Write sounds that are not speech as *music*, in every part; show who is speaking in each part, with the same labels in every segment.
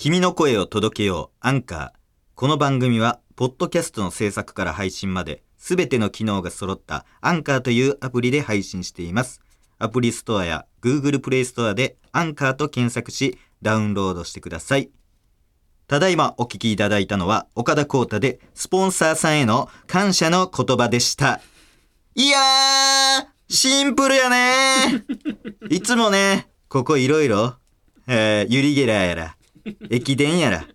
Speaker 1: 君の声を届けようアンカー。この番組はポッドキャストの制作から配信まで全ての機能が揃ったアンカーというアプリで配信しています。アプリストアや Google プレイストアでアンカーと検索しダウンロードしてください。ただいまお聞きいただいたのは岡田光太でスポンサーさんへの感謝の言葉でした。いやーシンプルやね。ー *laughs* いつもねここいろいろえーユリゲラやら *laughs* 駅伝やら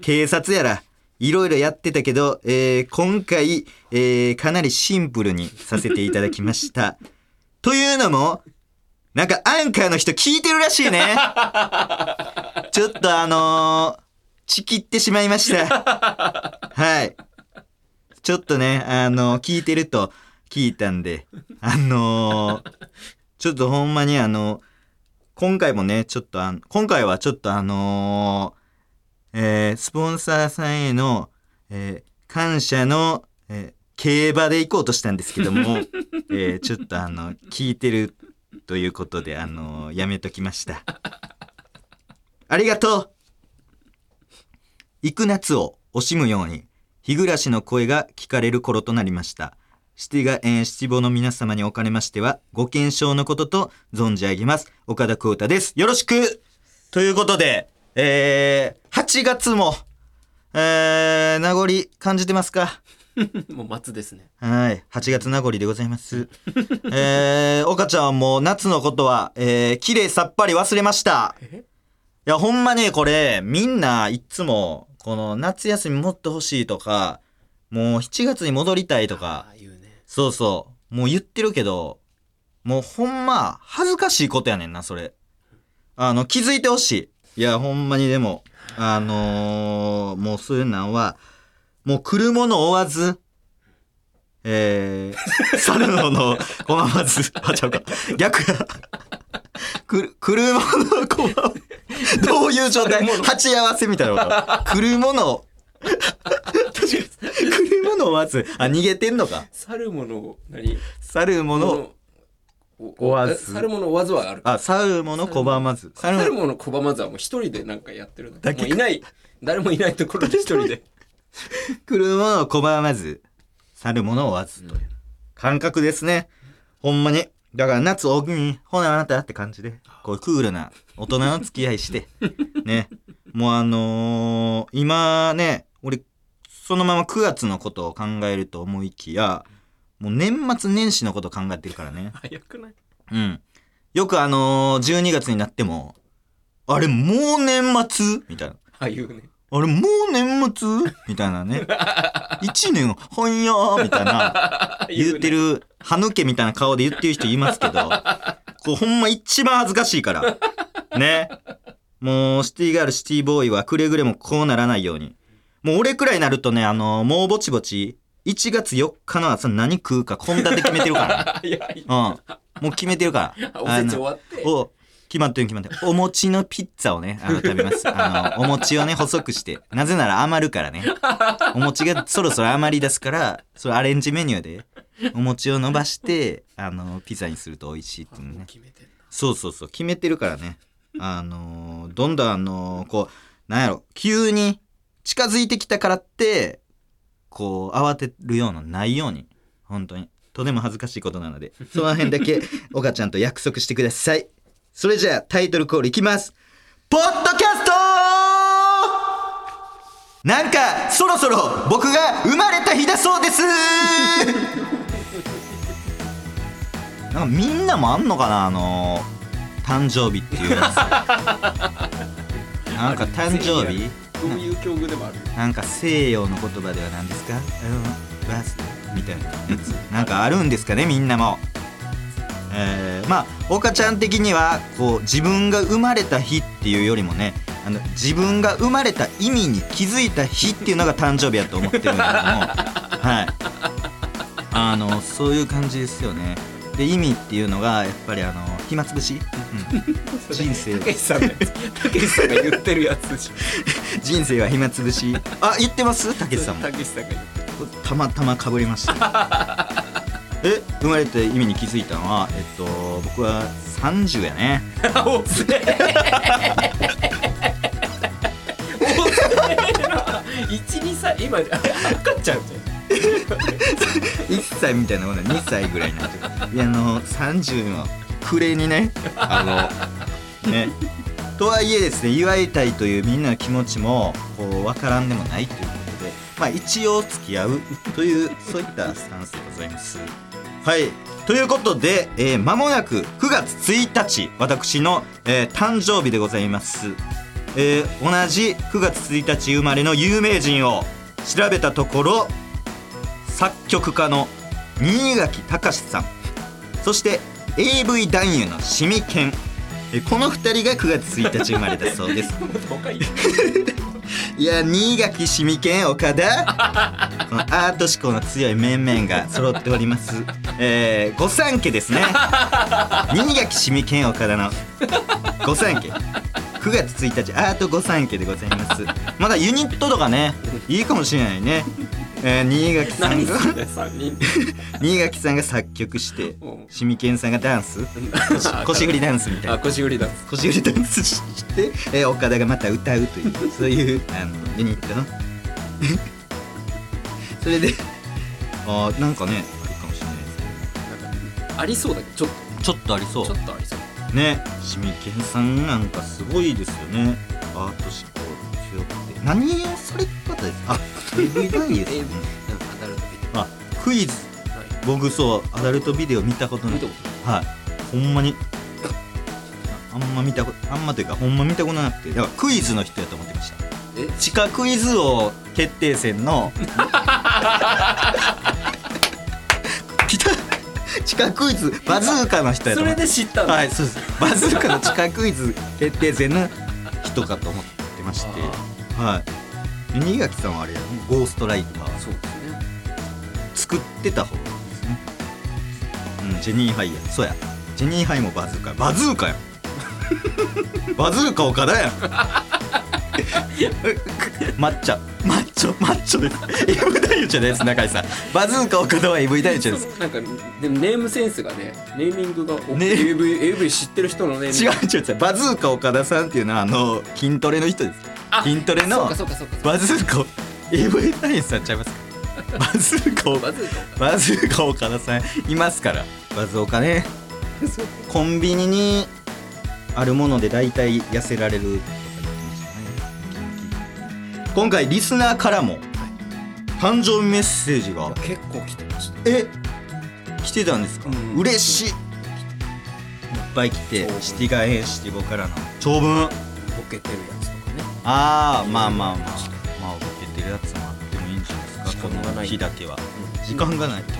Speaker 1: 警察やらいろいろやってたけど、えー今回、えーかなりシンプルにさせていただきました。*laughs* というのも、なんかアンカーの人聞いてるらしいね。*laughs* ちょっとあのー、ちきってしまいました。はい。ちょっとね、あのー聞いてると聞いたんで、あのーちょっとほんまにあの今回もね、ちょっとあの、今回はちょっとあのーえースポンサーさんへの、えー感謝の、えー競馬で行こうとしたんですけども、*laughs* えーちょっとあの、聞いてるということで、あのやめときました。ありがとう行く夏を惜しむように、日暮らしの声が聞かれる頃となりました。七が、えーの皆様におかれましては、ご健勝のことと存じ上げます。岡田光太です。よろしくということで、えー、8月も、えー、名残感じてますか？*laughs*
Speaker 2: もう松ですね。
Speaker 1: はい。8月名残でございます。*laughs* えー、岡ちゃんはもう夏のことは、えー、綺麗さっぱり忘れました。
Speaker 2: え？
Speaker 1: いや、ほんまね、これ、みんないっつも、この夏休みもっと欲しいとか、もう7月に戻りたいとか。そうそう、もう言ってるけど、もうほんま、恥ずかしいことやねんな、それ。あの、気づいてほしい。いや、ほんまにでも、あのーもうそういうのは、もう来るもの追わず、えー、去るもの拒まず、あ、ちゃうか。逆や。来る、来るもの拒まず。どういう状態？鉢合わせみたいなこと。来るもの、来るもの追わず。あ、逃げてんのか？
Speaker 2: 去るものを、何？
Speaker 1: 去るもの、
Speaker 2: を
Speaker 1: 追わず
Speaker 2: え去るもの追わずはある。
Speaker 1: あ、去るもの拒まず。去
Speaker 2: 去る
Speaker 1: る
Speaker 2: もの拒まずはもう一人でなんかやってるの。
Speaker 1: だけ
Speaker 2: もういない、誰もいないところで一人で。*laughs*
Speaker 1: 来るものを拒まず、去るものを追わずという感覚ですね。ほんまに。だから夏大きに、ほなあなたって感じで、こうクールな大人の付き合いして、ね。もうあのー今ね、俺、そのまま9月のことを考えると思いきや、もう年末年始のことを考えてるからね。*laughs*
Speaker 2: 早くない？
Speaker 1: うん。よくあのー、12月になっても、あれもう年末？みたいな。
Speaker 2: あ、言うね。
Speaker 1: あれもう年末？みたいなね。*laughs* 一年ほんやー？みたいな *laughs* 言ってる、歯抜けみたいな顔で言ってる人いますけど、こうほんま一番恥ずかしいから。ね。もうシティガール、シティボーイはくれぐれもこうならないように。もう俺くらいになるとね、あのもうぼちぼち、1月4日の朝何食うか献立決めてるからね。*laughs*
Speaker 2: いや、い
Speaker 1: うん。もう決めてるから。*laughs*
Speaker 2: おせち終わって。
Speaker 1: お、決まってる決まってる。お餅のピッツァをね、あの、食べます。あの、お餅をね、細くして。なぜなら余るからね。お餅がそろそろ余り出すから、それアレンジメニューで、お餅を伸ばして、あの、ピザにすると美味しいっていうの
Speaker 2: もう
Speaker 1: ね。
Speaker 2: 決めてんな。
Speaker 1: そうそうそう、決めてるからね。あの、どんどんあの、こう、なんやろ、急に近づいてきたからって、こう、慌てるようなないように。本当に。とても恥ずかしいことなので、*laughs* その辺だけ、岡ちゃんと約束してください。それじゃあ、タイトルコールいきます。ポッドキャストなんか、そろそろ僕が生まれた日だそうです *laughs* なんかみんなもあんのかなあの誕生日っていうやつ *laughs* なんか誕生日？
Speaker 2: どういう境遇でもある。よ。
Speaker 1: なんか西洋の言葉では何ですか？あのバースみたいなやつ。なんかあるんですかねみんなも。えーまあ岡ちゃん的にはこう自分が生まれた日っていうよりもねあの自分が生まれた意味に気づいた日っていうのが誕生日やと思ってるんだけども。*laughs* はい。あのそういう感じですよね。で意味っていうのがやっぱりあの暇つぶし、うん、*laughs* 人生。
Speaker 2: たけしさんのやつ。たけしさんが言ってるやつ。*laughs*
Speaker 1: 人生は暇つぶし。あ言ってます？たけしさんも。
Speaker 2: たけしさんが言ってる。
Speaker 1: たまたまかぶりました。*laughs* え生まれた意味に気づいたのはえっと僕は30やね。
Speaker 2: おせ12歳今赤ちゃん。じ
Speaker 1: 1歳みたいなもの2歳ぐらいになってるいやあの30の暮れにねあのねとはいえですね祝いたいというみんなの気持ちもこう分からんでもないということでまあ一応付き合うというそういったスタンスでございます。はい。ということで、えー間もなく9月1日私の、えー誕生日でございます。えー同じ9月1日生まれの有名人を調べたところ作曲家の新垣隆さんそして AV 男優のシミケンこの2人が9月1日生まれだそうです。*laughs*
Speaker 2: い
Speaker 1: や新垣シミケン岡田。*laughs* このアート志向の強い面々が揃っております。えー、御三家ですね。*laughs* 新垣シミケン岡田の。御三家。9月1日アート御三家でございます。まだユニットとかねいいかもしれないね、えー、新垣さんが。
Speaker 2: 何それ3人。*laughs*
Speaker 1: 新垣さんが作曲して
Speaker 2: う。ん
Speaker 1: シミケンさんがダンス。*laughs* 腰振りダンスみたい
Speaker 2: あ
Speaker 1: な
Speaker 2: 腰振りだ
Speaker 1: 腰振りダンスして、えー岡田がまた歌うという *laughs* そういうあのユニットの。それであーなんかねあるかもしれないです
Speaker 2: なんかありそうだけどちょっ
Speaker 1: ちょっとありそ
Speaker 2: とちょっとありそう。
Speaker 1: うねシミケンさんなんかすごいですよね。アート志向強くて何をされた方ですか？あ AV
Speaker 2: なんかアダルトビ
Speaker 1: あクイズ。僕そうアダルトビデオ見たことない。
Speaker 2: 見たこと
Speaker 1: はい。ほんまに。ああんま見たことあんまというかほんま見たことなくて。だからクイズの人やと思ってました。
Speaker 2: え？
Speaker 1: 地下クイズ王決定戦の。*laughs* 来た地下クイズバズーカの人やと
Speaker 2: それ
Speaker 1: 思って。
Speaker 2: で知ったの
Speaker 1: はいそうです。バズーカの地下クイズ決定戦の人かと思ってましてはい。で新垣さんはあれやねゴーストライター
Speaker 2: そうですね。
Speaker 1: 作ってた方ですね。うんジェニーハイや。そうや。ジェニーハイもバズーカや。バズーカや。*laughs* バズーカ岡田や抹茶 *laughs* マッチョマッチョです。AV 男優じゃです中井さん。バズーカ岡田は AV 男優じゃです。
Speaker 2: なんかでもネームセンスがねネーミングが、お
Speaker 1: ね。
Speaker 2: AV, AV 知ってる人のネーミング
Speaker 1: 違う違う違う。バズーカ岡田さんっていうのはあの筋トレの人です。
Speaker 2: あ
Speaker 1: 筋トレのバズーカ AV 男優さんちゃいますか？バズーカ岡 *laughs*
Speaker 2: バズーカ
Speaker 1: バズーカ岡田さんいますからバズオカね。コンビニにあるもので大体痩せられる。今回リスナーからも誕生日メッセージが。
Speaker 2: 結構来てました
Speaker 1: え？来てたんですか、
Speaker 2: うん。
Speaker 1: 嬉しい。いっぱい来てシティガーエンシティボからの長文。
Speaker 2: ボケてるやつとかね
Speaker 1: ああまあまあまあまあボケてるやつもあってもいいんじゃないですかこの日だけは時間がないと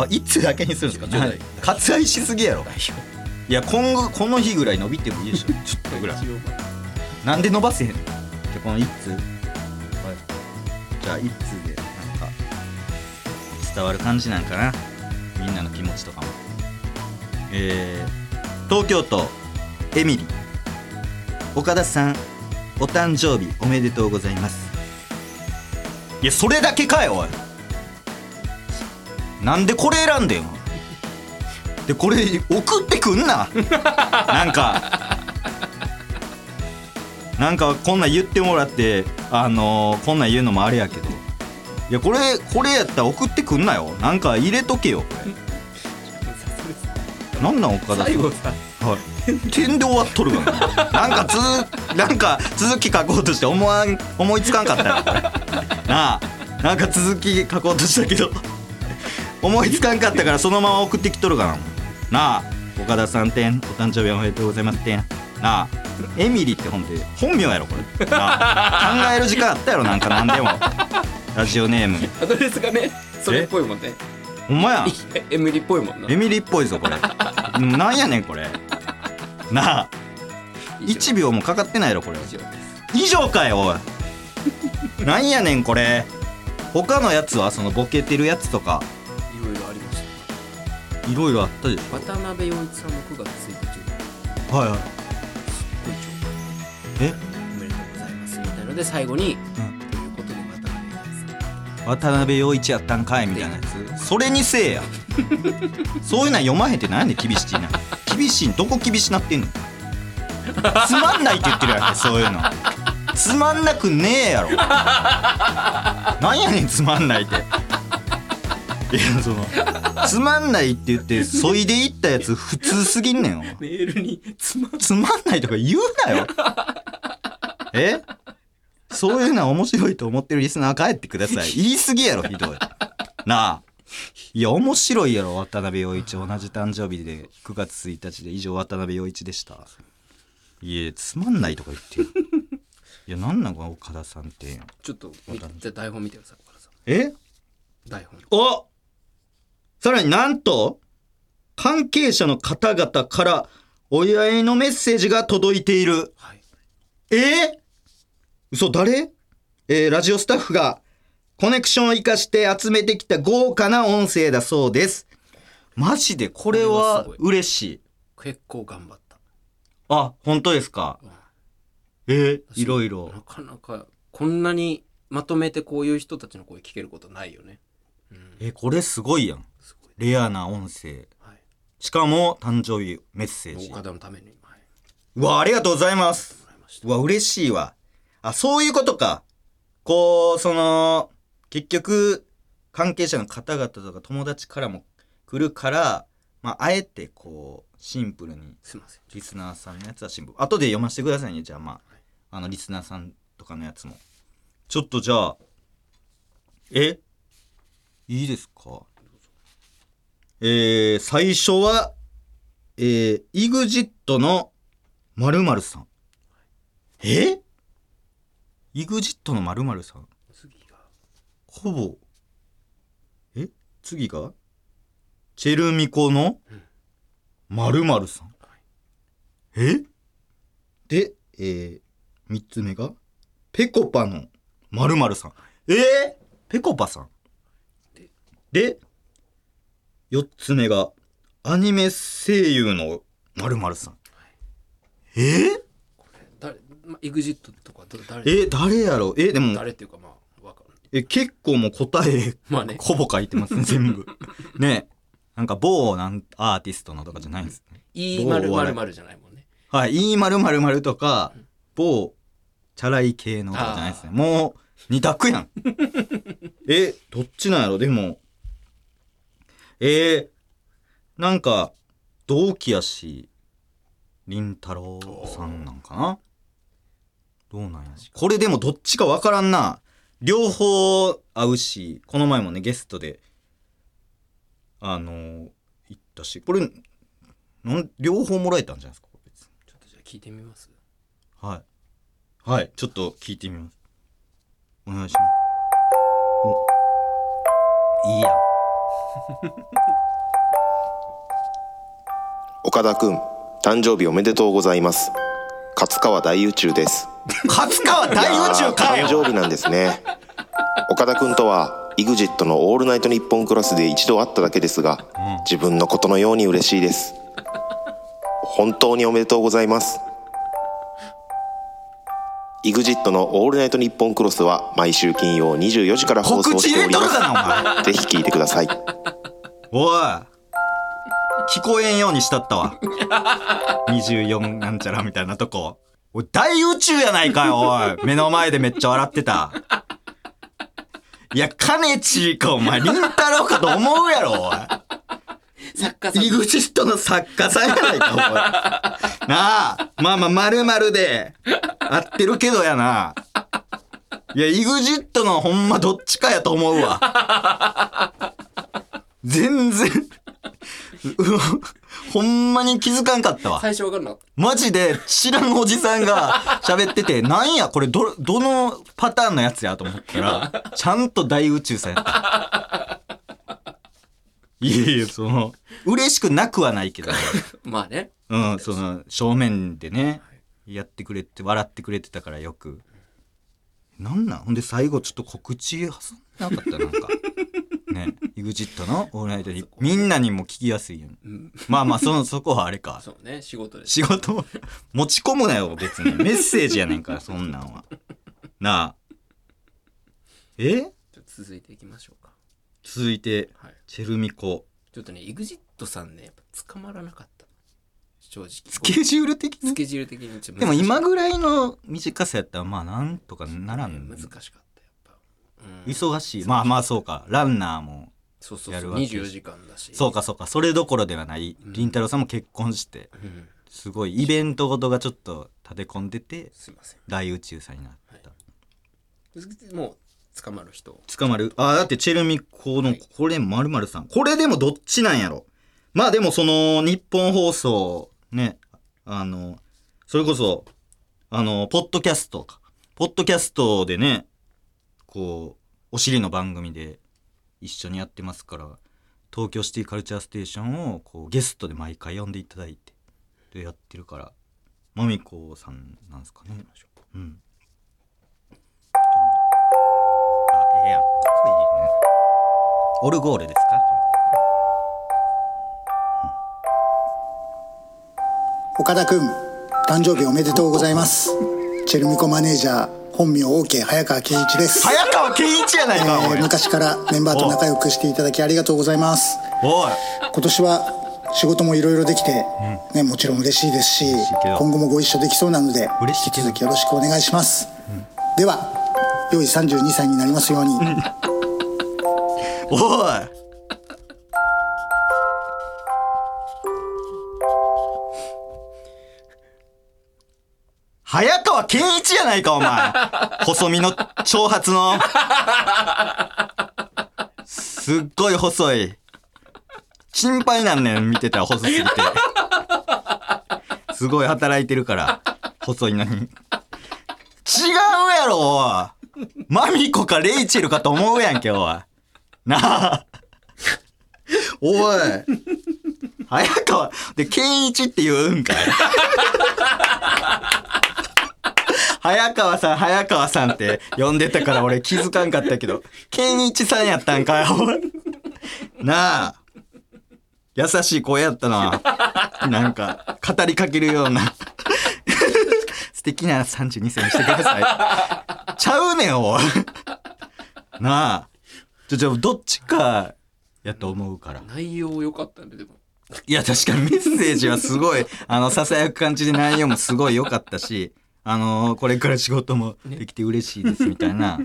Speaker 1: あいつだけにするんですか
Speaker 2: ちょうだい
Speaker 1: 割愛しすぎやろいや今後この日ぐらい伸びてもいいでしょちょっとぐらいなんで伸ばせへんのじゃあこの一通、はい、じゃあ一通でなんか伝わる感じなんかなみんなの気持ちとかもえー、東京都エミリー岡田さんお誕生日おめでとうございます。いやそれだけかよおい。なんでこれ選んでんのでこれ送ってくんな。*laughs* なんかなんかこんなん言ってもらってあのーこんなん言うのもあれやけど。いやこれこれやったら送ってくんなよ。なんか入れとけよこれ。*laughs* なんなん岡田さんはい、点で終わっとるがななんかつなんか続き書こうとして思わん思いつかんかったよこれ。なあ。なんか続き書こうとしたけど思いつかんかったからそのまま送ってきとるがななあ。岡田さん点お誕生日おめでとうございます点。なあ。エミリって本で本名やろこれ。なあ。考える時間あったやろなんか何でも。ラジオネーム。
Speaker 2: アドレスがね。それっぽいもんね。
Speaker 1: ほんまや。
Speaker 2: エミリっぽいもんな。
Speaker 1: エミリっぽいぞこれ。うんなんやねんこれなあ。1秒もかかってないやろこれ。
Speaker 2: 以上
Speaker 1: かよおい。*laughs* なんやねんこれ。他のやつはそのボケてるやつとか。
Speaker 2: いろいろありました
Speaker 1: いろいろあったでし
Speaker 2: 渡辺陽一さんの9月1日
Speaker 1: ょはいはい。え
Speaker 2: おめでとうございますみたいので最後に、
Speaker 1: うん。
Speaker 2: ということで渡辺陽一さん。
Speaker 1: 渡辺陽一やったんかいみたいなやつ。それにせえやそういうのは読まへんってなんで厳しいな。厳しいんどこ厳しなってんの？つまんないって言ってるやんけそういうの。つまんなくねえやろ。なんやねんつまんないって。いやそのつまんないって言ってそいでいったやつ普通すぎんねんお前。
Speaker 2: メールにつま
Speaker 1: つまんないとか言うなよ。え？そういうのは面白いと思ってるリスナー帰ってください。言い過ぎやろひどい。なあいや面白いやろ渡辺陽一。同じ誕生日で9月1日で以上渡辺陽一でした。いやつまんないとか言ってよ。いやなんなの岡田さんって。
Speaker 2: ちょっとじゃあ台本見てください岡田さん。
Speaker 1: え？
Speaker 2: 台本。
Speaker 1: お！さらになんと関係者の方々からお祝いのメッセージが届いている。
Speaker 2: はい。
Speaker 1: え？ー、嘘誰？えー、ラジオスタッフがコネクションを生かして集めてきた豪華な音声だそうです。マジでこれは嬉しい。
Speaker 2: 結構頑張った
Speaker 1: あ、本当ですか？
Speaker 2: うん
Speaker 1: えー、いろいろ
Speaker 2: な。かなかこんなにまとめてこういう人たちの声聞けることないよねうん
Speaker 1: え、これすごいやん。レアな音声。
Speaker 2: はい
Speaker 1: しかも誕生日メッセージ。
Speaker 2: 岡田のためにはいう
Speaker 1: わ、ありがとうございます。うわ、嬉しいわ。あ、そういうことか。こう、その、結局、関係者の方々とか友達からも来るから、まあ、あえてこう、シンプルに、
Speaker 2: すいません
Speaker 1: リスナーさんのやつはシンプル。後で読ませてくださいね、じゃあまあ、あの、リスナーさんとかのやつも。ちょっとじゃあ、え？いいですか？えー、最初は、えー、EXIT の〇〇さん。え ?EXIT の〇〇さん。ほぼ、え？次が？チェルミコの？〇〇さん。え？で、えー、三つ目が、ペコパの？〇〇さん。えー、ペコパさん。で、四つ目が、アニメ声優の？〇〇さん。え？ー、
Speaker 2: 誰、ま、EXIT とかど誰？
Speaker 1: え、誰やろえ、でも、
Speaker 2: 誰っていうかまあ
Speaker 1: え、結構もう答え、*laughs*
Speaker 2: まあね
Speaker 1: ほぼ書いてますね、*laughs* 全部。ねなんか某なんアーティストのとかじゃないんですね。
Speaker 2: E 丸丸丸じゃないもんね
Speaker 1: はい、いまるまるまるとか、某、チャラい系のとかじゃないですね。もう、二択やん。*laughs* え、どっちなんやろ？でも、えー、なんか、同期やし、りんたろーさんなんかな？どうなんや？これでもどっちかわからんな。両方合うし、この前もね、ゲストで、あのー行ったし、これ、なん両方もらえたんじゃないですか、別に
Speaker 2: ちょっとじゃあ聞いてみます？
Speaker 1: はい。はい。ちょっと聞いてみます。お願いします。お。いいやん。*laughs*
Speaker 3: 岡田くん誕生日おめでとうございます勝川大宇宙です。
Speaker 1: 勝川大宇宙かよ。
Speaker 3: 誕生日なんですね。岡田くんとは EXIT の「オールナイトニッポンクラス」で一度会っただけですが、自分のことのように嬉しいです。本当におめでとうございます。EXIT の「オールナイトニッポンクロス」は毎週金曜24時から放送しておりま。す。ぜひ聞いてください。
Speaker 1: おい。聞こえんようにしたったわ。*laughs* 24なんちゃらみたいなとこ。おい、大宇宙やないかよ、おい。目の前でめっちゃ笑ってた。いや、かねちーか、お前、りんたろーかと思うやろ、おい。
Speaker 2: 作家さん
Speaker 1: EXIT の作家さんやないか、おい。なあ、まあまあ、まるまるで、合ってるけどやな。いや、EXIT のほんまどっちかやと思うわ。全然、う *laughs* ほんまに気づかんかったわ。
Speaker 2: 最初わかんな
Speaker 1: マジで知らんおじさんが喋ってて、*laughs* なんや、これど、どのパターンのやつやと思ったら、ちゃんと大宇宙さんやった。*laughs* いやいや、その、嬉しくなくはないけど、
Speaker 2: たまあね
Speaker 1: うん、その、正面でね、やってくれて、笑ってくれてたからよく。なんなん？ほんで最後ちょっと告知挟んでなかった？なんか。ね、EXIT のオールナイトに、みんなにも聞きやすいよう
Speaker 2: ん。
Speaker 1: まあまあ、その、そこはあれか。
Speaker 2: そうね。仕事で
Speaker 1: 仕事？を持ち込むなよ別に。メッセージやねんからそんなんは。なあ。え？
Speaker 2: 続いていきましょうか。
Speaker 1: 続いて
Speaker 2: はい。
Speaker 1: チェルミコ。
Speaker 2: ちょっとね EXIT さんねやっぱ捕まらなかった。正直。
Speaker 1: スケジュール的に？
Speaker 2: スケジュール的に
Speaker 1: でも今ぐらいの短さやったらまあなんとかならん。
Speaker 2: 難しかった
Speaker 1: 忙しい。まあまあそうか。ランナーも
Speaker 2: そうそうそう。
Speaker 1: やるわけ。
Speaker 2: 24時間だし。
Speaker 1: そうかそうか。それどころではない。
Speaker 2: うん。
Speaker 1: 凛太郎さんも結婚して
Speaker 2: うん。
Speaker 1: すごい。イベントごとがちょっと立て込んでて
Speaker 2: すいません。
Speaker 1: 大宇宙さんになった、
Speaker 2: もう捕まる人。
Speaker 1: 捕まる。あだってチェルミコの
Speaker 2: はい。
Speaker 1: これまるまるさん。これでもどっちなんやろ。まあでもその日本放送ねあのそれこそあのポッドキャストか。ポッドキャストでねこうお尻の番組で一緒にやってますから東京シティカルチャーステーションをこうゲストで毎回呼んでいただいてでやってるからまみこさんなんですかね。うん。あええやん。かっこいいね。オルゴールですか？
Speaker 4: 岡田くん誕生日おめでとうございます。チェルミコマネージャー。本名 OK 早川圭一です、
Speaker 1: 早川健一やないか、
Speaker 4: えー昔からメンバーと仲良くしていただきありがとうございます。
Speaker 1: おい。
Speaker 4: 今年は仕事もいろいろできて、ね、もちろん嬉しいですし今後もご一緒できそうなので引き続きよろしくお願いします、では良い32歳になりますように、
Speaker 1: おい早川健一やないかお前。*laughs* 細身の長髪の。すっごい細い。心配なんねん見てたら細すぎて。すごい働いてるから細いのに。違うやろおい。マミコかレイチェルかと思うやんけおい。なあ。おい。早川、で、健一って言うんかい。*laughs* 早川さん、早川さんって呼んでたから俺気づかんかったけど、健一さんやったんかよ。なあ。優しい声やったな。なんか、語りかけるような。素敵な32歳にしてください。ちゃうねん、おい。なあ。ちょ、ちょ、どっちかやと思うから。
Speaker 2: 内容良かったんででも
Speaker 1: いや、確かにメッセージはすごい、あの、囁く感じで内容もすごい良かったし、あのこれから仕事もできて嬉しいですみたいな、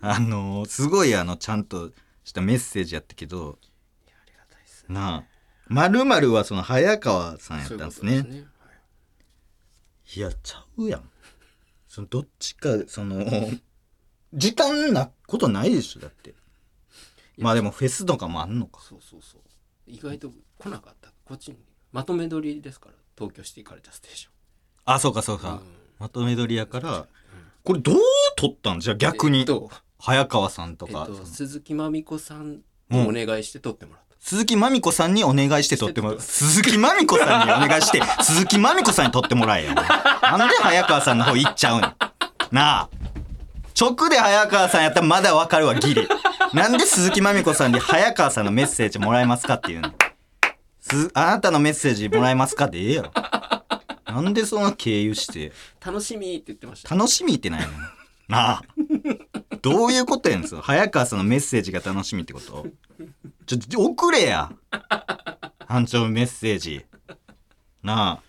Speaker 1: あのすごいあの、ちゃんとしたメッセージやったけど、なあ、まるまるはその早川さんやったんですね。
Speaker 2: そういうことね。
Speaker 1: いや、ちゃうやん。そのどっちか、その、時間なことないでしょ、だって。まあでもフェスとかもあんのか。
Speaker 2: そうそうそう。意外と来なかった。こっちに。まとめ撮りですから。東京シティカルチャーステーション。
Speaker 1: あ、そうかそうか。
Speaker 2: うん
Speaker 1: まとめ撮りやから、これどう撮ったんじゃあ逆に。
Speaker 2: えっと
Speaker 1: 早川さんと
Speaker 2: えっ
Speaker 1: か、
Speaker 2: と鈴木まみこさんにお願いして撮ってもらった、
Speaker 1: 鈴木まみこさんにお願いして撮ってもらう。鈴木まみこさんにお願いして、*laughs* 鈴木まみこさんに撮ってもらえよ。なんで早川さんの方行っちゃうの？なあ。直で早川さんやったらまだわかるわ、ギリ。なんで鈴木まみこさんに早川さんのメッセージもらえますかっていうの？す、あなたのメッセージもらえますかってええやろ。なんでそんな経由して？
Speaker 2: 楽しみって言ってました
Speaker 1: 楽しみってないのなあ。どういうことやねんす早川さんのメッセージが楽しみってこと？ちょ、ちょ送れや。班長メッセージ。なあ。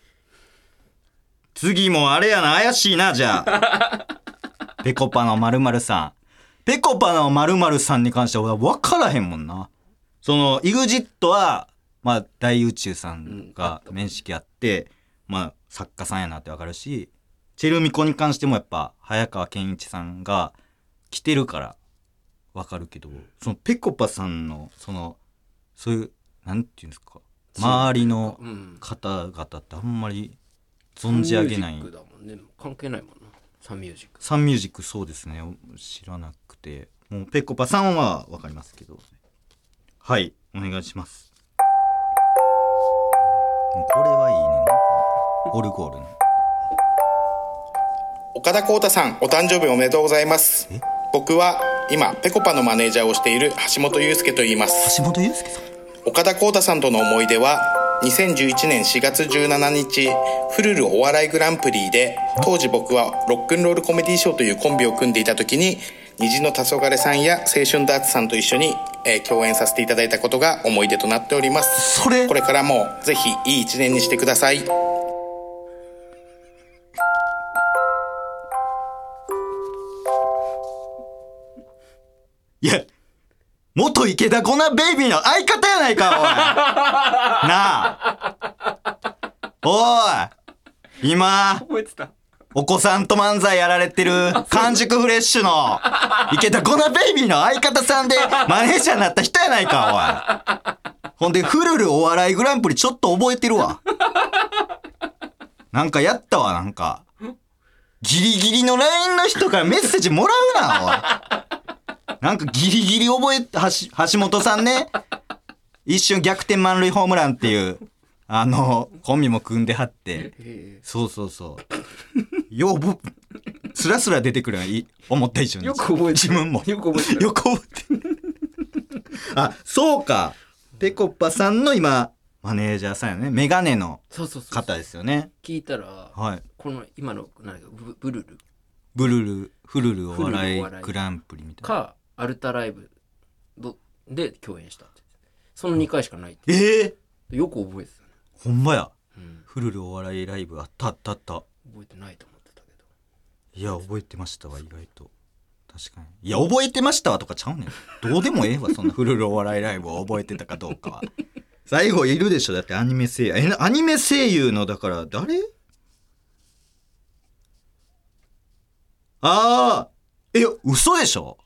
Speaker 1: 次もあれやな、怪しいな、じゃあ。ペコパの〇〇さん。ペコパの〇〇さんに関しては分からへんもんな。その、イグジットは、まあ、大宇宙さんが面識あって、まあ、作家さんやなって分かるし、チェルミコに関してもやっぱ、早川健一さんが来てるから分かるけど、そのペコパさんの、その、そういう、なんていうんですか、周りの
Speaker 2: うん
Speaker 1: 方々ってあんまり存じ上げない
Speaker 2: サンミュージックだもんね。関係ないもんな。サンミュージック。
Speaker 1: サンミュージックそうですね。知らなくて。もうペコパさんは分かりますけど。はいお願いします。これはいいねオルゴールね
Speaker 5: 岡田浩太さんお誕生日おめでとうございます。
Speaker 1: え？
Speaker 5: 僕は今ぺこぱのマネージャーをしている橋本祐介と言います。
Speaker 1: 橋本祐介さん？
Speaker 5: 岡田浩太さんとの思い出は2011年4月17日フルルお笑いグランプリで当時僕はロックンロールコメディーショーというコンビを組んでいた時に虹の黄昏さんや青春ダーツさんと一緒にえー共演させていただいたことが思い出となっております。
Speaker 1: それ？
Speaker 5: これからもぜひいい一年にしてください
Speaker 1: 元池田コナベイビーの相方やないか、おい。*laughs* なあ。おい。今、
Speaker 2: 覚えてた
Speaker 1: お子さんと漫才やられてる、*laughs* 完熟フレッシュの、池田コナベイビーの相方さんで、*laughs* マネージャーになった人やないか、おい。ほんで、フルルお笑いグランプリちょっと覚えてるわ。なんかやったわ、なんか。ギリギリの LINE の人からメッセージもらうな、おい。なんかギリギリ覚えて、橋橋本さんね。一瞬逆転満塁ホームランっていう、あの、コンビも組んではって。
Speaker 2: え
Speaker 1: そうそうそう。ようぼ、スラスラ出てくるのい思った以上に。
Speaker 2: よく覚えてる
Speaker 1: 自分も。
Speaker 2: よく覚えてる
Speaker 1: よく覚えてる。あ、そうか。ぺこぱさんの今、マネージャーさんやね。メガネの
Speaker 2: そうそうそう
Speaker 1: 方ですよね。
Speaker 2: 聞いたら、
Speaker 1: はい。
Speaker 2: この今のなんかブブルル？
Speaker 1: ブルル、フルルお笑いグランプリみたいな。
Speaker 2: かアルタライブどで共演したってその2回しかないって
Speaker 1: ええ
Speaker 2: よく覚えてたね、
Speaker 1: ほんまや。
Speaker 2: うん、
Speaker 1: フルルお笑いライブあったあったあった。
Speaker 2: 覚えてないと思ってたけど
Speaker 1: いや、覚えてましたわ、意外と。確かに。いや、覚えてましたわとかちゃうねん。どうでもええわ、そんなフルルお笑いライブを覚えてたかどうかは。*laughs* 最後いるでしょだってアニメ声優。アニメ声優の、だから、誰？ああえ、嘘でしょ？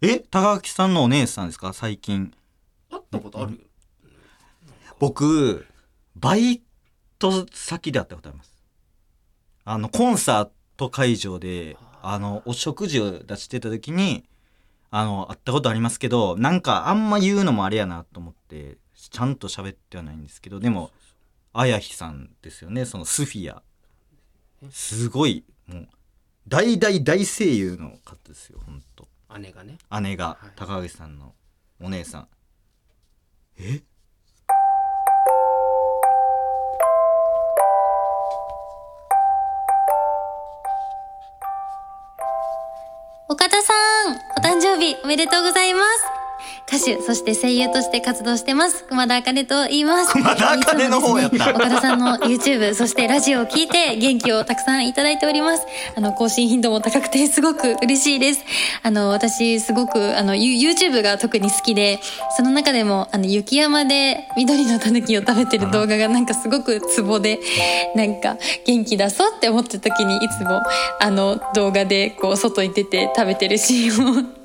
Speaker 1: え高垣さんのお姉さんですか？最近。
Speaker 2: 会ったことある？よ
Speaker 1: 僕、バイト先で会ったことあります。あの、コンサート会場で、あの、お食事を出してた時に、あの、会ったことありますけど、なんかあんま言うのもあれやなと思って、ちゃんと喋ってはないんですけど、でも、あやひさんですよね、そのスフィア。すごい、もう、大大大声優の方ですよ、ほんと。
Speaker 2: 姉がね
Speaker 1: 姉が
Speaker 2: はい
Speaker 1: 高垣さんのお姉さん。え？
Speaker 6: 岡田さん、お誕生日おめでとうございます。歌手、そして声優として活動してます。熊田茜と言います。
Speaker 1: 熊田茜の方やった
Speaker 6: ね岡田さんの YouTube、そしてラジオを聞いて元気をたくさんいただいております。あの、更新頻度も高くてすごく嬉しいです。あの、私すごく、あの、ユ YouTube が特に好きで、その中でも、あの、雪山で緑の狸を食べてる動画がなんかすごくツボで、なんか元気出そうって思った時にいつも、あの、動画でこう、外に出て食べてるシーンを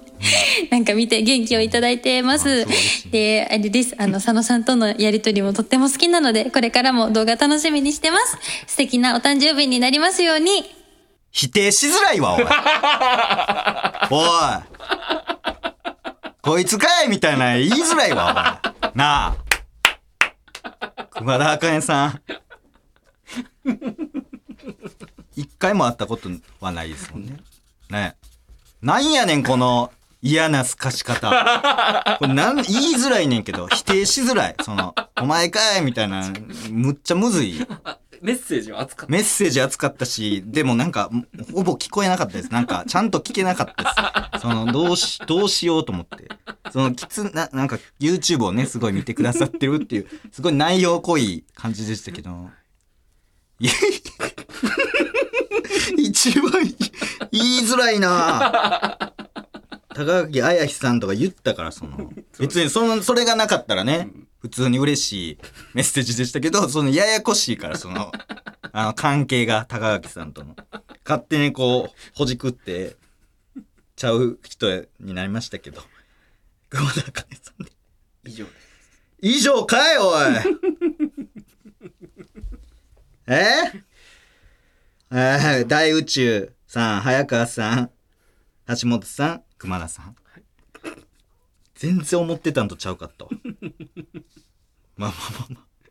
Speaker 6: なんか見て元気をいただいてます。
Speaker 1: で、
Speaker 6: あれです。あの、佐野さんとのやりとりもとっても好きなので、これからも動画楽しみにしてます。素敵なお誕生日になりますように。
Speaker 1: 否定しづらいわ、おい。*laughs* おい。こいつかいみたいな言いづらいわ、おい。なあ。熊田茜さん。一回も会ったことはないですもんね。ねなんやねん、この嫌な透かし方。*laughs* これなん言いづらいねんけど、否定しづらい。その、お前かいみたいな、むっちゃむずい。
Speaker 2: メッセージは熱かった
Speaker 1: メッセージ熱かったし、でもなんか、ほぼ聞こえなかったです。なんか、ちゃんと聞けなかったです。その、どうし、どうしようと思って。その、きつな、なんか、YouTube をね、すごい見てくださってるっていう、すごい内容濃い感じでしたけど。いや *laughs* 一番言いづらいな高垣綾ひさんとか言ったから、その、*laughs* 別にその、それがなかったらね、普通に嬉しいメッセージでしたけど、その、ややこしいから、その、*laughs* あの、関係が高垣さんとの。勝手にこう、ほじくって、ちゃう人になりましたけど。熊田茜さんで。
Speaker 2: 以上です
Speaker 1: 以上かい、おい *laughs* え？えー大宇宙さん、早川さん、橋本さん、熊田さん。全然思ってたんとちゃうかったわ。*laughs* まあまあまあまあ。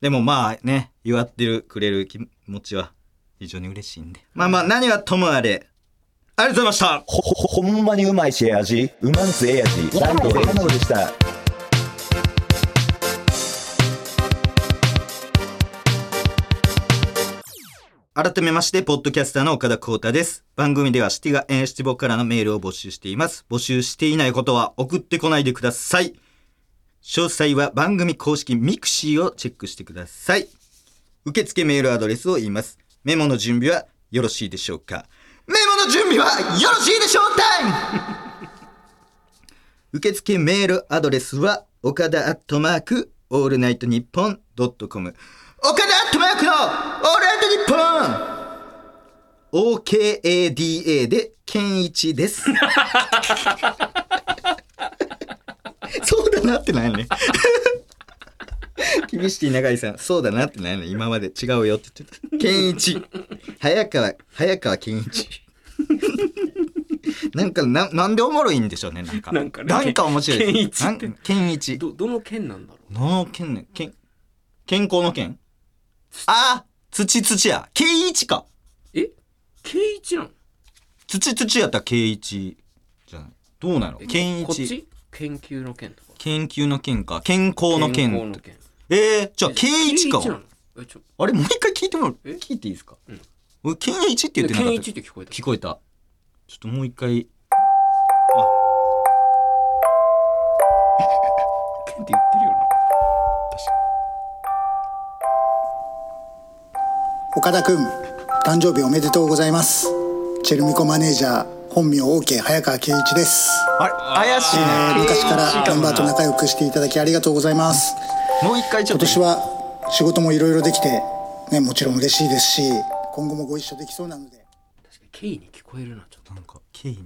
Speaker 1: でもまあね、祝ってるくれる気持ちは非常に嬉しいんで。まあまあ何はともあれ、ありがとうございました
Speaker 7: ほ、ほ、ほんまにうまいしええ味。うまんすええ味。ライトで山でした。
Speaker 1: 改めまして、ポッドキャスターの岡田光太です。番組ではシティが、えー、シティボからのメールを募集しています。募集していないことは送ってこないでください。詳細は番組公式ミクシーをチェックしてください。受付メールアドレスを言います。メモの準備はよろしいでしょうか？メモの準備はよろしいでしょうタイム受付メールアドレスは、岡田アットマーク、オールナイトニッポンドットコム。岡田アットマークの、オールナイトニッポン !OKADA で、ケンイチです。*laughs* そうだなってないね。厳しい長井さん、そうだなってないね。今まで違うよって言ってた。ケンイチ。早川、早川ケンイチ。*laughs* なんかな、なんでおもろいんでしょうね、なんか。
Speaker 2: なんかね
Speaker 1: なんか面白いです。
Speaker 2: ケンイチって
Speaker 1: なんケンイチ。
Speaker 2: どどの県なんだろう
Speaker 1: どの県ね、健、健康の県？あ土土や。ケイイチか。
Speaker 2: え？圭一なの
Speaker 1: 土土やったらケイイチじゃない。どうなの？
Speaker 2: え
Speaker 1: ケンイチ。
Speaker 2: こっち？研究の県とか
Speaker 1: 研究の県か。健康の
Speaker 2: 健
Speaker 1: 県
Speaker 2: 康の。県
Speaker 1: えー、じゃあ。
Speaker 2: 圭一なの？えちょ
Speaker 1: あれ、もう一回聞いてもらう？
Speaker 2: え？
Speaker 1: 聞いていいですか？
Speaker 2: うん
Speaker 1: 俺、ケンイチって言ってなか
Speaker 2: 健
Speaker 1: った
Speaker 2: 一って聞こえた
Speaker 1: 聞こえた。ちょっともう一回。
Speaker 4: 岡田くん誕生日おめでとうございます。チェルミコマネージャー本名 OK 早川圭一です、
Speaker 1: あれ？怪しい
Speaker 4: え
Speaker 1: な。
Speaker 4: ー昔からメンバーと仲良くしていただきありがとうございます。
Speaker 1: もう一回ちょっと。
Speaker 4: 今年は仕事もいろいろできてねもちろん嬉しいですし今後もご一緒できそうなので。
Speaker 2: 確かにケイに聞こえるなちょっと
Speaker 1: なんか、ケイにも。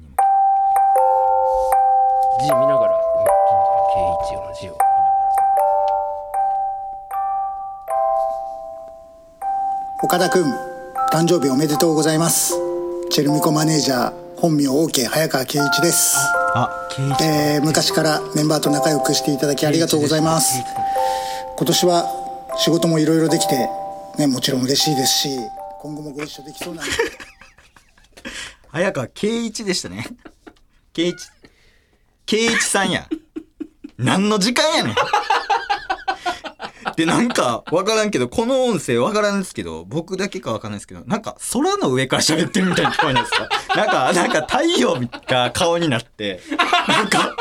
Speaker 2: 字見ながら。圭一の字を
Speaker 4: 岡田くん誕生日おめでとうございますチェルミコマネージャー本名 OK 早川圭一です、
Speaker 1: あ。
Speaker 4: えー昔からメンバーと仲良くしていただきありがとうございます今年は仕事もいろいろできてねもちろん嬉しいですし今後もご一緒できそうなので *laughs*
Speaker 1: 早川圭一でしたね。圭一。圭一さんや。何の時間やねん。で、なんか、わからんけど、この音声わからんですけど、僕だけかわからないですけど、なんか、空の上から喋ってるみたいに聞こえないですか？*laughs* なんか、なんか太陽が顔になって、なんか、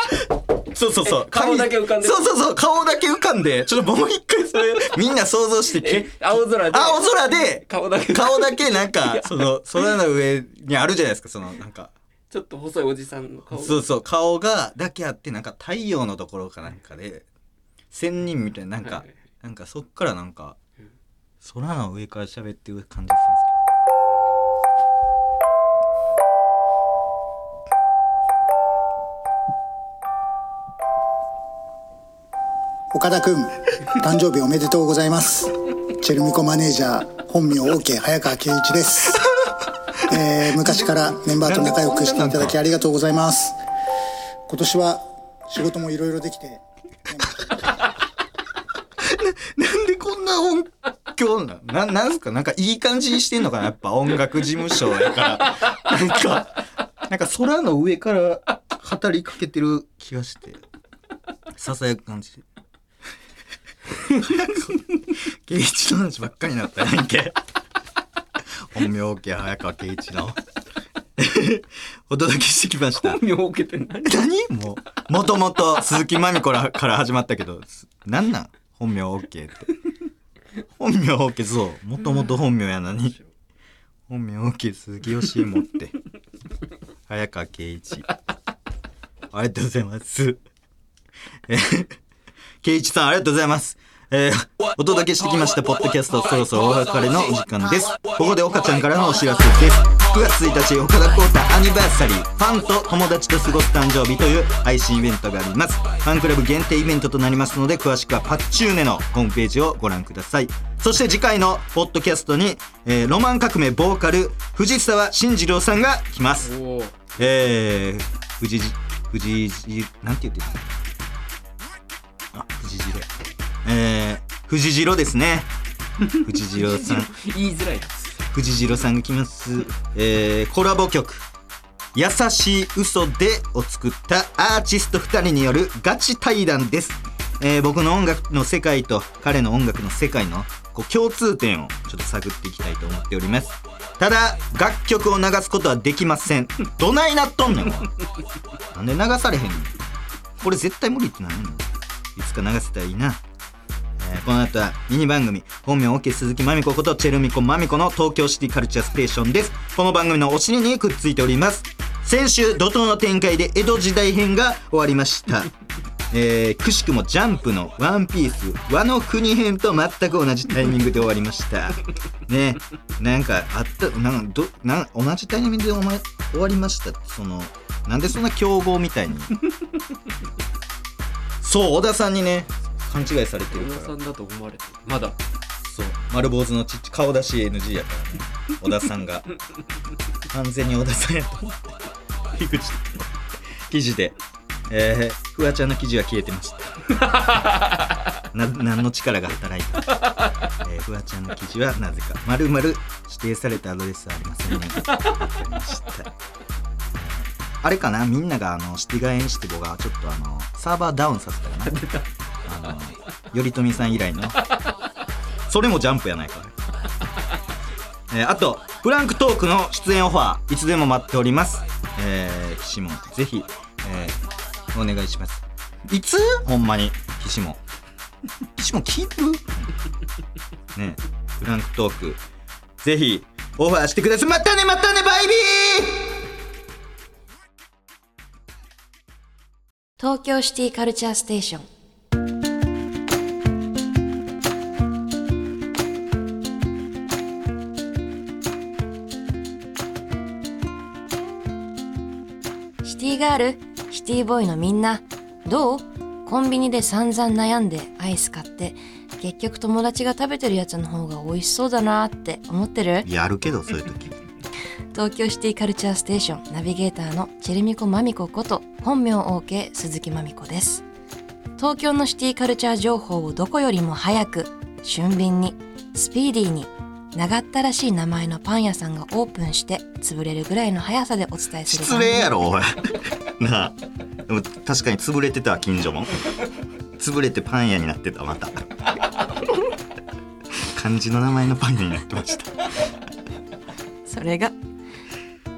Speaker 1: そうそうそう。
Speaker 2: 顔だけ浮かんでる？
Speaker 1: そうそうそう、顔だけ浮かんで、ちょっともう一回それ、みんな想像して
Speaker 2: え青空で？
Speaker 1: 青空で、
Speaker 2: 顔だけ。
Speaker 1: 顔だけなんか、その、空の上にあるじゃないですか、その、なんか。
Speaker 2: ちょっと細いおじさんの顔。
Speaker 1: そうそう、顔が、だけあって、なんか太陽のところかなんかで、仙人みたいな、なんか
Speaker 2: はいはい、
Speaker 1: なんかそっからなんか、空の上から喋ってる感じです
Speaker 4: 岡田くん誕生日おめでとうございます。チェルミコマネージャー本名 OK 早川圭一です、*laughs* えー昔からメンバーと仲良くしていただきありがとうございます。今年は仕事もいろいろできて
Speaker 1: な音響なな、なんすか？なんかいい感じにしてんのかな？やっぱ音楽事務所やから。なんか、なんか空の上から語りかけてる気がして、ささやく感じで。圭一の話ばっかりになったやんけ。本名 OK 早川圭一の。お届けしてきました。
Speaker 2: 本名を受けて何？
Speaker 1: 何？もう、もともと鈴木まみ子らから始まったけど、すなんなん？本名 OK って。本名 OK そう。もともと本名やのに。本名 OK 鈴木よしえもって。*laughs* 早川圭一。ありがとうございます。えー、圭一さんありがとうございます。えー、お届けしてきましたポッドキャストそろそろお別れのお時間です。ここで岡ちゃんからのお知らせです。9月1日岡田光太アニバーサリーファンと友達と過ごす誕生日という配信イベントがあります。ファンクラブ限定イベントとなりますので詳しくはパッチューネのホームページをご覧ください。そして次回のポッドキャストに、えーロマン革命ボーカル藤沢慎次郎さんが来ます。えー、藤じ、藤じ、なんて言ってるあ、藤次郎。えー、藤次郎ですね。藤次郎さん。*laughs*
Speaker 2: 言いづらいな
Speaker 1: 藤次郎さんが来ます。えー、コラボ曲。優しい嘘でを作ったアーティスト2人によるガチ対談です。えー僕の音楽の世界と彼の音楽の世界のこう共通点をちょっと探っていきたいと思っておりますただ楽曲を流すことはできませんどないなっとんねんなんで流されへんのこれ絶対無理ってなんのいつか流せたらいいなえーこの後はミニ番組本名 OK 鈴木まみこことチェルミコまみこの東京シティカルチャーステーションです。この番組のお尻にくっついております。先週怒涛の展開で江戸時代編が終わりました。えーくしくもジャンプのワンピース和の国編と全く同じタイミングで終わりました。ね。なんかあったなんどなん同じタイミングでお前終わりました。そのなんでそんな競合みたいに。そう小田さんにね勘違いされてるから。
Speaker 2: 小田さんだと思われてる。まだ。
Speaker 1: そう。丸坊主のち顔出し NG やからね。小田さんが。*laughs* 完全に小田さんやと思って。樋口。記事で。えー、フワちゃんの記事は消えてました。*laughs* な何の力が働いた？えー、フワちゃんの記事はなぜか。まるまる指定されたアドレスはありませんね。あれかな？みんながあのシティガエンシティボがちょっとあのサーバーダウンさせたかな？あの頼朝さん以来の。それもジャンプやないか。えーあとプランクトークの出演オファーいつでも待っております。えー、岸もぜひ、えーお願いします。いつ？ほんまに。岸も岸も聞くねえプランクトーク。ぜひオファーしてください。またねまたねバイビー！
Speaker 8: 東京シティカルチャーステーション。シティガールシティボーイのみんな。どう？コンビニで散々悩んでアイス買って結局友達が食べてるやつの方が美味しそうだなって思ってる？
Speaker 1: やるけどそういう時。
Speaker 8: 東京シティカルチャーステーションナビゲーターのチェルミコマミコこと本名 OK 鈴木まみこです。東京のシティカルチャー情報をどこよりも早く俊敏にスピーディーに長ったらしい名前のパン屋さんがオープンして潰れるぐらいの速さでお伝えする
Speaker 1: 失礼やろおい *laughs* なあ。でも確かに潰れてたわ近所も。潰れてパン屋になってたまた。漢字の名前のパン屋になってました。
Speaker 8: それが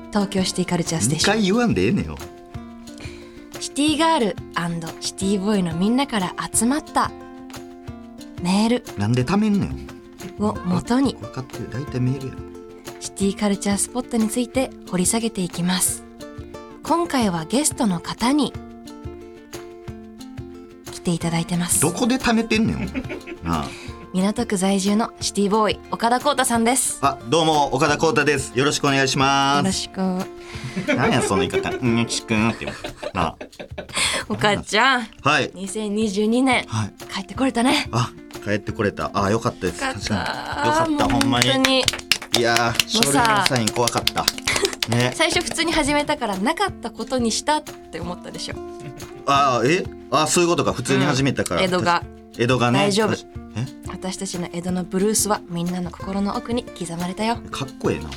Speaker 8: 東京シティカルチャーステー
Speaker 1: 2
Speaker 8: ション。
Speaker 1: 回言わんでええねんよ。
Speaker 8: シティガールシティボーイのみんなから集まったメール。
Speaker 1: なんでためんねん
Speaker 8: を元に。
Speaker 1: 分かってる。大体メールやろ
Speaker 8: シティカルチャースポットについて掘り下げていきます。今回はゲストの方に。来ていただいてます。
Speaker 1: どこで貯めてんねん。なあ
Speaker 8: 港区在住のシティボーイ岡田浩太さんです。
Speaker 1: あどうも岡田浩太です。よろしくお願いします。
Speaker 8: よろしく。
Speaker 1: 何やその言い方。うんよしくんって言う。な
Speaker 8: ちゃん。
Speaker 1: はい。
Speaker 8: 2022年。
Speaker 1: はい。
Speaker 8: 帰ってこれたね。
Speaker 1: あ帰ってこれた。あよかったです。
Speaker 8: よかった。
Speaker 1: よかったほんまに。
Speaker 8: に。
Speaker 1: いやー書類のサイン怖かった。ね。
Speaker 8: 最初普通に始めたからなかったことにしたって思ったでしょ。
Speaker 1: あーえ？あそういうことか。普通に始めたから、
Speaker 8: うん。江戸が。
Speaker 1: 江戸がね。
Speaker 8: 大丈夫。
Speaker 1: 確かえ
Speaker 8: 私たちの江戸のブルースはみんなの心の奥に刻まれたよ。
Speaker 1: かっこええな。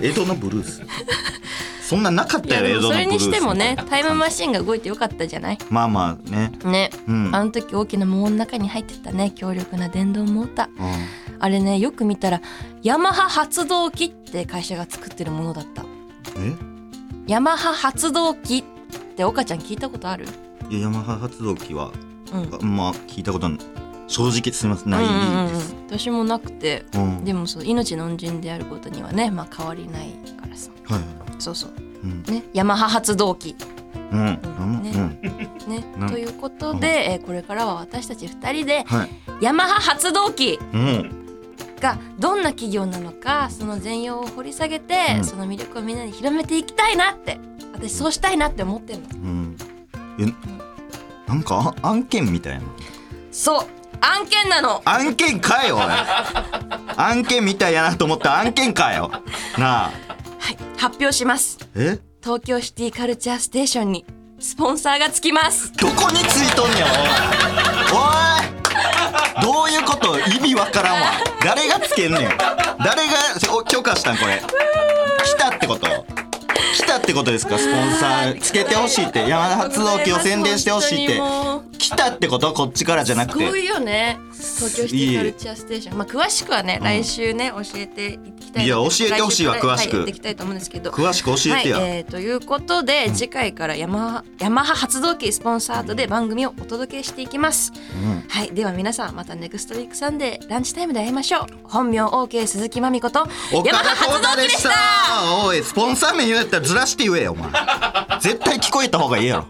Speaker 1: 江戸のブルース。そんななかっ
Speaker 8: い
Speaker 1: たやろ江戸のブルース
Speaker 8: にしてもねタイムマシンが動いてよかったじゃない？
Speaker 1: まあまあね。
Speaker 8: ね、
Speaker 1: うん。
Speaker 8: あの時大きな門の中に入ってたね強力な電動モーター。
Speaker 1: うん。
Speaker 8: あれねよく見たらヤマハ発動機って会社が作ってるものだった。
Speaker 1: え？
Speaker 8: ヤマハ発動機って岡ちゃん聞いたことある？
Speaker 1: いやヤマハ発動機は、
Speaker 8: うん。
Speaker 1: あまあ聞いたこと正直すみませんない
Speaker 8: うんうんうん。
Speaker 1: です、
Speaker 8: 私もなくて。
Speaker 1: うん。
Speaker 8: でもそう命の恩人であることにはねまあ変わりないからさ。
Speaker 1: はい
Speaker 8: そうそう。
Speaker 1: うん。
Speaker 8: ねヤマハ発動機。
Speaker 1: うん。
Speaker 8: うん。
Speaker 1: うん。
Speaker 8: ね。
Speaker 1: うん。
Speaker 8: ね。
Speaker 1: うん。
Speaker 8: ということで、えーこれからは私たち2人で
Speaker 1: はい。
Speaker 8: ヤマハ発動機
Speaker 1: うん。
Speaker 8: がどんな企業なのかその全容を掘り下げて、
Speaker 1: うん。
Speaker 8: その魅力をみんなに広めていきたいなって私そうしたいなって思ってんの。
Speaker 1: うん。えなんかあ案件みたいな。
Speaker 8: そう案件なの。
Speaker 1: 案件かよおい。案件みたいやなと思った案件かよ。なあ。
Speaker 8: はい発表します。
Speaker 1: え？
Speaker 8: 東京シティカルチャーステーションにスポンサーがつきます。
Speaker 1: どこについとんねんおい。おい。どういうこと？意味わからんわ。誰がつけんねん。誰がお許可したんこれ。来たってこと？来たってことですか？スポンサーつけてほしいって。山田発動機を宣伝してほしいって。来来たってことこっちからじゃなく
Speaker 8: すご
Speaker 1: て
Speaker 8: いよね。東京シティカルチャーステーションまあ詳しくはね、来週ね教えていきたい。
Speaker 1: いや教えてほしいわ詳しく。
Speaker 8: はいきたいと思うんですけど。
Speaker 1: 詳しく教えてや、
Speaker 8: はい、えーということで、次回からヤマハヤマハ発動機スポンサードで番組をお届けしていきます、はいでは皆さんまたネクストウィークサンデーランチタイムで会いましょう。本名 OK 鈴木まみことヤマハ発動機でした。た
Speaker 1: おいスポンサー名言うんやったらずらして言えよお前。絶対聞こえた方がいいやろ。